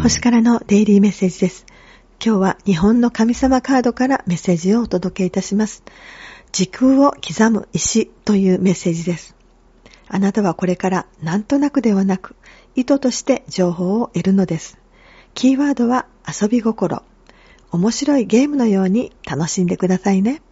星からのデイリーメッセージです。今日は日本の神様カードからメッセージをお届けいたします。時空を刻む石というメッセージです。あなたはこれからなんとなくではなく意図として情報を得るのです。キーワードは遊び心。面白いゲームのように楽しんでくださいね。